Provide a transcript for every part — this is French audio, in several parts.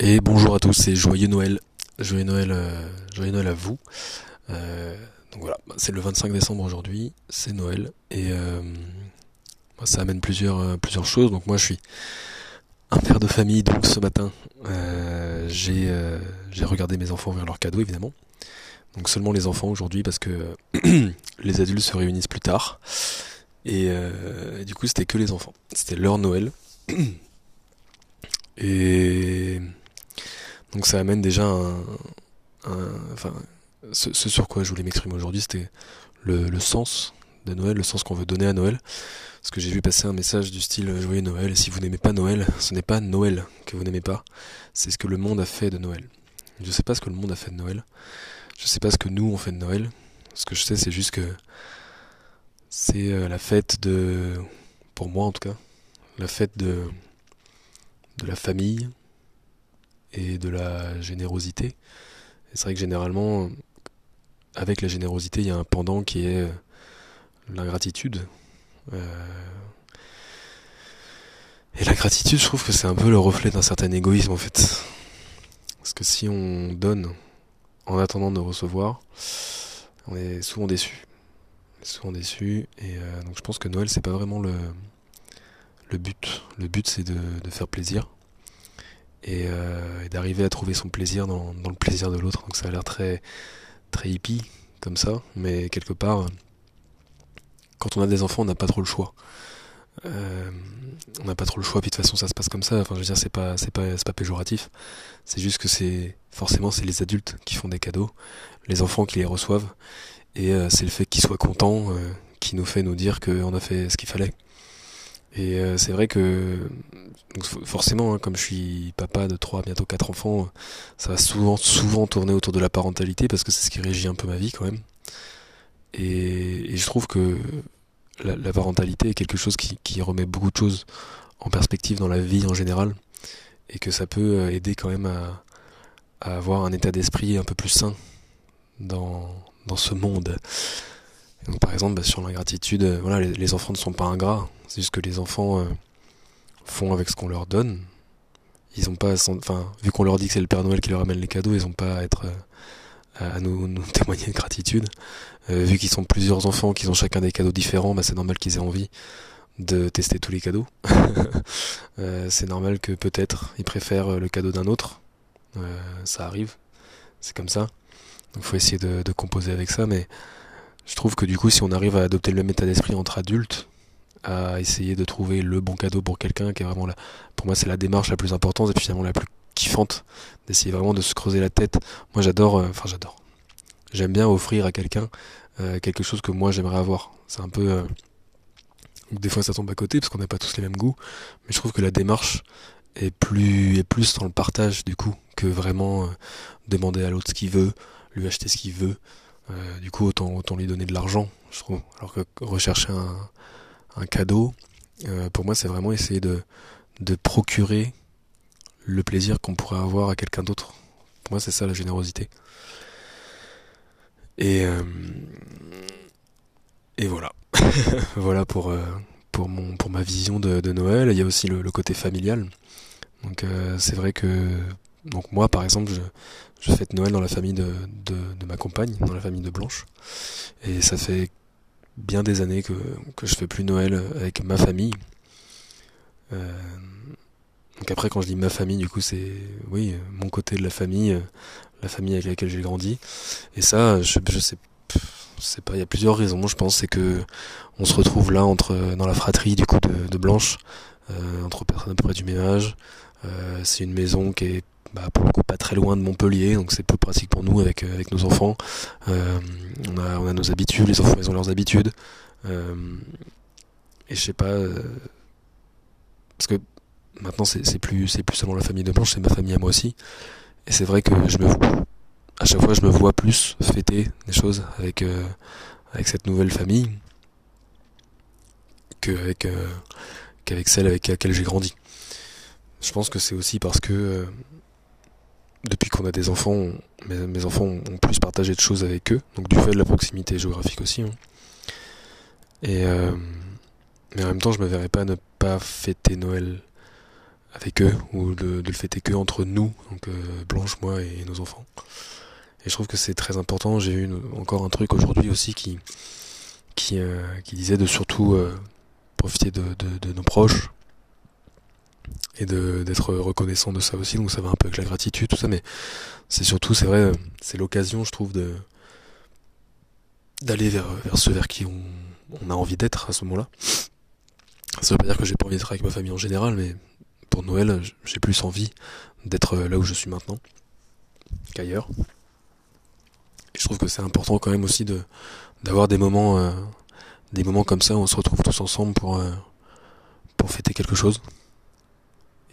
Et bonjour à tous et joyeux Noël. Joyeux Noël, euh, joyeux Noël à vous. Euh, donc voilà, c'est le 25 décembre aujourd'hui, c'est Noël et euh, ça amène plusieurs, choses. Donc moi je suis un père de famille, donc ce matin j'ai regardé mes enfants ouvrir leurs cadeaux évidemment. Donc seulement les enfants aujourd'hui parce que les adultes se réunissent plus tard. Et, et du coup c'était que les enfants. C'était leur Noël. Et donc ça amène déjà un, enfin, ce, sur quoi je voulais m'exprimer aujourd'hui, c'était le, sens de Noël, le sens qu'on veut donner à Noël. Parce que j'ai vu passer un message du style euh, Joyeux Noël, si vous n'aimez pas Noël, ce n'est pas Noël que vous n'aimez pas, c'est ce que le monde a fait de Noël. Je sais pas ce que le monde a fait de Noël, je sais pas ce que nous on fait de Noël. Ce que je sais, c'est juste que c'est euh, la fête de, pour moi en tout cas, la fête de, de la famille et de la générosité. C'est vrai que généralement, avec la générosité, il y a un pendant qui est euh, l'ingratitude. Euh, Et la gratitude, je trouve que c'est un peu le reflet d'un certain égoïsme en fait. Parce que si on donne en attendant de recevoir, on est souvent déçu. Souvent déçu. Et euh, donc je pense que Noël, c'est pas vraiment le, but. Le but, c'est de faire plaisir et, euh, et d'arriver à trouver son plaisir dans, le plaisir de l'autre. Donc ça a l'air très, très hippie comme ça, mais quelque part, quand on a des enfants, on n'a pas trop le choix. Euh, on n'a pas trop le choix, puis de toute façon ça se passe comme ça. Enfin, je veux dire, c'est pas, c'est pas, pas péjoratif. C'est juste que c'est forcément c'est les adultes qui font des cadeaux, les enfants qui les reçoivent, et euh, c'est le fait qu'ils soient contents qui nous fait nous dire qu'on a fait ce qu'il fallait. Et euh, c'est vrai que forcément, hein, comme je suis papa de trois, bientôt quatre enfants, ça va souvent, souvent tourner autour de la parentalité parce que c'est ce qui régit un peu ma vie quand même. Et, je trouve que la, parentalité est quelque chose qui, remet beaucoup de choses en perspective dans la vie en général et que ça peut euh, aider quand même à, avoir un état d'esprit un peu plus sain dans, ce monde. Donc, par exemple, bah, sur l'ingratitude, euh, voilà, les, les enfants ne sont pas ingrats. C'est juste que les enfants euh, font avec ce qu'on leur donne. Ils pas, enfin, vu qu'on leur dit que c'est le Père Noël qui leur amène les cadeaux, ils ont pas à être, euh, à nous, témoigner de gratitude. Euh, vu qu'ils sont plusieurs enfants, qu'ils ont chacun des cadeaux différents, bah, c'est normal qu'ils aient envie de tester tous les cadeaux. C'est normal que peut-être ils préfèrent le cadeau d'un autre. Ça arrive, c'est comme ça. Donc faut essayer de composer avec ça, mais je trouve que du coup, si on arrive à adopter le même état d'esprit entre adultes, à essayer de trouver le bon cadeau pour quelqu'un, qui est vraiment la, pour moi, c'est la démarche la plus importante et finalement la plus kiffante, d'essayer vraiment de se creuser la tête. Moi, j'adore, euh, enfin, j'adore. J'aime bien offrir à quelqu'un euh, quelque chose que moi j'aimerais avoir. C'est un peu, euh, des fois, ça tombe à côté parce qu'on n'a pas tous les mêmes goûts, mais je trouve que la démarche est plus, est plus dans le partage du coup que vraiment demander à l'autre ce qu'il veut, lui acheter ce qu'il veut. Du coup, autant, autant lui donner de l'argent, je trouve. Alors que rechercher un, un cadeau, euh, pour moi, c'est vraiment essayer de, procurer le plaisir qu'on pourrait avoir à quelqu'un d'autre. Pour moi, c'est ça la générosité. Et, euh, et voilà. voilà pour, euh, pour, mon, pour ma vision de, Noël. Il y a aussi le, côté familial. Donc, c'est vrai que donc moi, par exemple, je, je fête Noël dans la famille de ma compagne, dans la famille de Blanche. Et ça fait bien des années que, que je fais plus Noël avec ma famille. Euh, donc après, quand je dis ma famille, du coup, c'est oui, mon côté de la famille, la famille avec laquelle j'ai grandi. Et ça, je, je sais, sais pas, il y a plusieurs raisons. Je pense c'est que on se retrouve là entre dans la fratrie du coup de, Blanche, euh, entre personnes à peu près du âge. Euh, c'est une maison qui est bah, pour le coup pas très loin de Montpellier, donc c'est plus pratique pour nous avec, euh, avec nos enfants. Euh, on, a, on a nos habitudes, les enfants ils ont leurs habitudes. Euh, et je sais pas, parce que maintenant c'est plus, plus seulement la famille de Blanche, c'est ma famille à moi aussi. Et c'est vrai que je me, à chaque fois je me vois plus fêter des choses avec, avec cette nouvelle famille qu'avec celle avec laquelle j'ai grandi. Je pense que c'est aussi parce que qu'on a des enfants, mes, mes enfants ont plus partagé de choses avec eux, donc du fait de la proximité géographique aussi. hein. Et euh, mais en même temps, je me verrais pas ne pas fêter Noël avec eux ou de, le fêter que entre nous, donc Blanche, moi et nos enfants. Et je trouve que c'est très important. J'ai eu encore un truc aujourd'hui aussi qui qui, qui disait de surtout profiter de, nos proches et d'être reconnaissant de ça aussi. Donc ça va un peu avec la gratitude, tout ça, mais c'est surtout, c'est vrai, c'est l'occasion, je trouve, de d'aller vers, vers ceux vers qui on, a envie d'être à ce moment-là. Ça veut pas dire que j'ai pas envie d'être avec ma famille en général, mais pour Noël, j'ai plus envie d'être là où je suis maintenant qu'ailleurs. Et je trouve que c'est important quand même aussi de d'avoir des moments euh, des moments comme ça où on se retrouve tous ensemble pour euh, pour fêter quelque chose.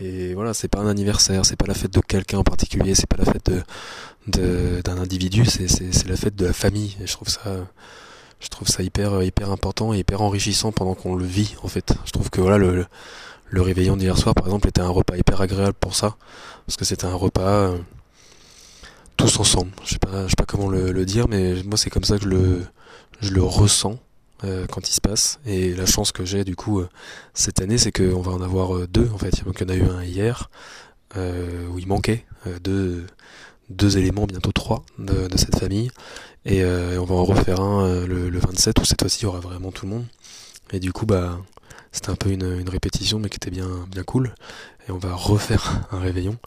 Et voilà, c'est pas un anniversaire, c'est pas la fête de quelqu'un en particulier, c'est pas la fête de d'un individu, c'est la fête de la famille. Et je trouve ça hyper hyper important et hyper enrichissant pendant qu'on le vit en fait. Je trouve que voilà le le réveillon d'hier soir par exemple était un repas hyper agréable pour ça parce que c'était un repas euh, tous ensemble. Je sais pas je sais pas comment le, dire mais moi c'est comme ça que le je le ressens euh, quand il se passe. Et la chance que j'ai du coup euh, cette année, c'est qu'on va en avoir euh, deux en fait. Il y en a eu un hier où il manquait deux, éléments, bientôt trois de, cette famille. Et on va en refaire un le, le 27 où cette fois-ci il y aura vraiment tout le monde. Et du coup bah c'était un peu une, répétition mais qui était bien bien cool. Et on va refaire un réveillon.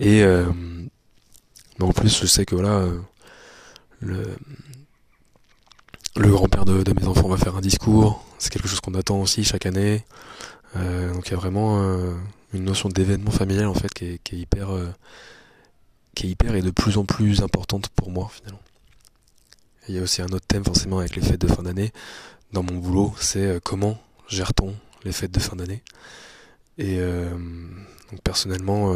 Et en plus je sais que voilà le le grand-père de, mes enfants va faire un discours. C'est quelque chose qu'on attend aussi chaque année. Euh, donc il y a vraiment euh, une notion d'événement familial en fait qui est, hyper, euh, qui est hyper et de plus en plus importante pour moi finalement. il y a aussi un autre thème forcément avec les fêtes de fin d'année. Dans mon boulot, c'est comment gère-t-on les fêtes de fin d'année? Et donc personnellement,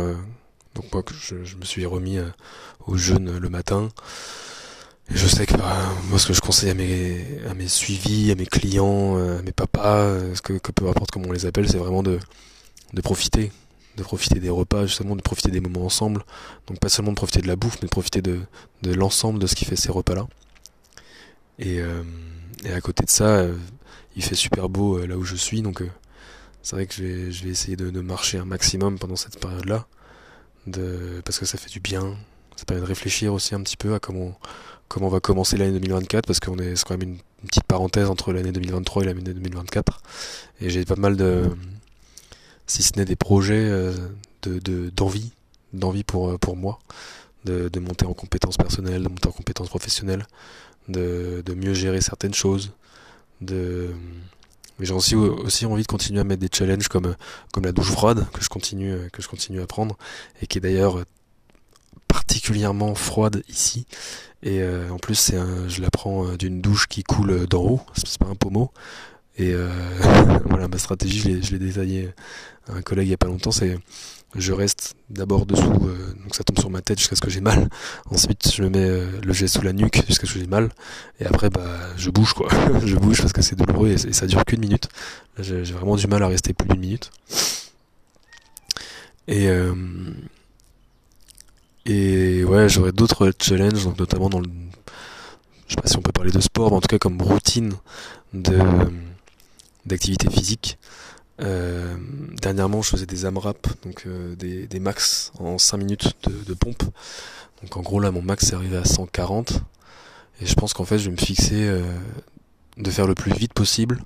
donc moi je, je, me suis remis au jeûne le matin je sais que bah, moi ce que je conseille à mes à mes suivis, à mes clients, euh, à mes papas, euh, ce que, que peu importe comment on les appelle, c'est vraiment de de profiter, de profiter des repas, justement de profiter des moments ensemble. Donc pas seulement de profiter de la bouffe, mais de profiter de de l'ensemble de ce qui fait ces repas-là. Et euh, et à côté de ça, il fait super beau là où je suis, donc c'est vrai que je vais je vais essayer de, de marcher un maximum pendant cette période-là, de parce que ça fait du bien. Ça permet de réfléchir aussi un petit peu à comment comment on va commencer l'année 2024 parce qu'on est c'est quand même une, petite parenthèse entre l'année 2023 et l'année 2024 et j'ai pas mal de si ce n'est des projets euh, de d'envie d'envie pour euh, pour moi de, de monter en compétences personnelles de monter en compétences professionnelles de, de mieux gérer certaines choses de mais j'ai aussi aussi envie de continuer à mettre des challenges comme comme la douche froide que je continue que je continue à prendre et qui est d'ailleurs particulièrement froide ici. Et euh, en plus, c'est je la prends euh, d'une douche qui coule d'en haut, c'est pas un pommeau. Et euh, voilà, ma stratégie, je l'ai détaillé à un collègue il y a pas longtemps, c'est je reste d'abord dessous, donc ça tombe sur ma tête jusqu'à ce que j'ai mal. Ensuite, je me mets le jet sous la nuque jusqu'à ce que j'ai mal. Et après, bah, je bouge quoi. je bouge parce que c'est douloureux et, et, ça dure qu'une minute. J'ai vraiment du mal à rester plus d'une minute. Et et ouais, j'aurais d'autres challenges, donc notamment dans le, je sais pas si on peut parler de sport, mais en tout cas comme routine de d'activité physique. Euh, dernièrement, je faisais des AMRAP, donc euh, des, des max en 5 minutes de, de, pompe. Donc en gros là, mon max est arrivé à 140. Et je pense qu'en fait, je vais me fixer euh, de faire le plus vite possible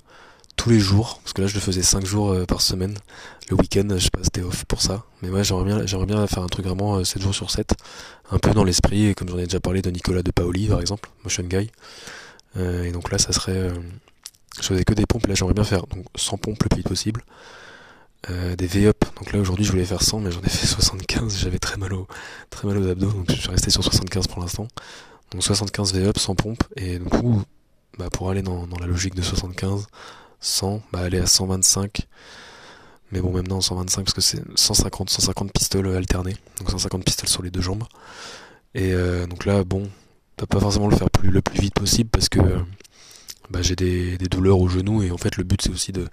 tous les jours, parce que là je le faisais 5 jours euh, par semaine. Le week-end, je sais pas, c'était off pour ça. Mais ouais, j'aimerais bien, j'aimerais bien faire un truc vraiment 7 euh, jours sur 7. Un peu dans l'esprit, comme j'en ai déjà parlé de Nicolas de Paoli, par exemple, Motion Guy. Euh, et donc là, ça serait... je faisais que des pompes, là j'aimerais bien faire donc 100 pompes le plus vite possible. des V-up, donc là aujourd'hui je voulais faire 100 mais j'en ai fait 75, j'avais très mal au, très mal aux abdos, donc je suis resté sur 75 pour l'instant. Donc 75 V-up, 100 pompes, et du coup, bah, pour aller dans, dans la logique de 75, 100, bah aller à 125. Mais bon, même non, 125 parce que c'est 150, 150 pistoles alternés. Donc 150 pistoles sur les deux jambes. Et euh, donc là, bon, pas forcément le faire plus, le plus vite possible parce que bah, j'ai des, douleurs au genou et en fait le but c'est aussi de,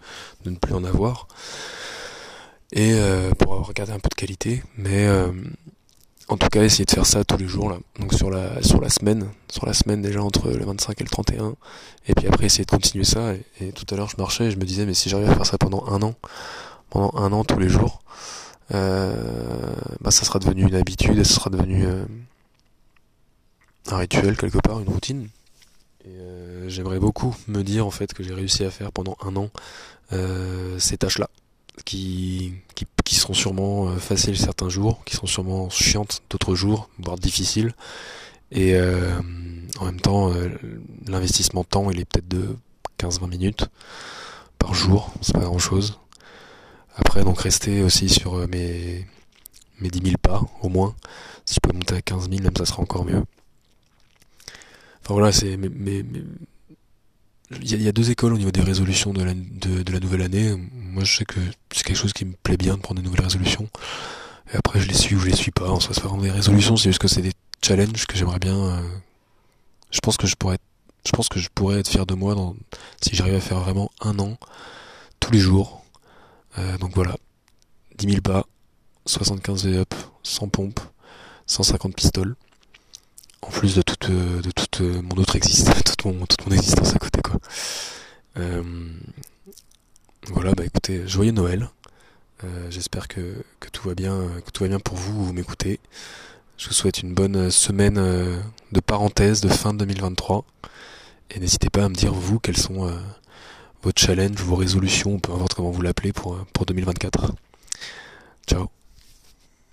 ne plus en avoir. Et euh, pour avoir regardé un peu de qualité. Mais euh, en tout cas, essayer de faire ça tous les jours là. Donc sur la sur la semaine, sur la semaine déjà entre le 25 et le 31 et puis après essayer de continuer ça et, tout à l'heure je marchais et je me disais mais si j'arrive à faire ça pendant un an, pendant un an tous les jours bah, ça sera devenu une habitude et ça sera devenu un rituel quelque part, une routine. Et j'aimerais beaucoup me dire en fait que j'ai réussi à faire pendant un an ces tâches-là, qui, qui, qui seront sûrement faciles certains jours, qui sont sûrement chiantes d'autres jours, voire difficiles. Et en même temps, l'investissement temps, il est peut-être de 15-20 minutes par jour, c'est pas grand chose. Après, donc rester aussi sur euh, mes, mes 10 000 pas, au moins. Si je peux monter à 15 000, même ça sera encore mieux. Enfin voilà, c'est mais, il y, a deux écoles au niveau des résolutions de la, de, la nouvelle année. Moi, je sais que c'est quelque chose qui me plaît bien de prendre des nouvelles résolutions. Et après, je les suis ou je les suis pas. En soi, c'est pas vraiment des résolutions, c'est juste que c'est des challenges que j'aimerais bien. Euh, je pense que je pourrais je pense que je pourrais être fier de moi dans, si j'arrive à faire vraiment un an, tous les jours. Euh, donc voilà, 10 000 pas, 75 V-up, 100 pompes, 150 pistoles. En plus de toute, euh, de toute euh, mon autre existence, toute mon, toute mon existence à côté quoi. voilà, bah écoutez, joyeux Noël. J'espère que, que, tout va bien, que tout va bien pour vous, vous m'écoutez. Je vous souhaite une bonne semaine de parenthèse de fin 2023. Et n'hésitez pas à me dire, vous, quels sont euh, vos challenges, vos résolutions, peu importe comment vous l'appelez, pour, pour 2024. Ciao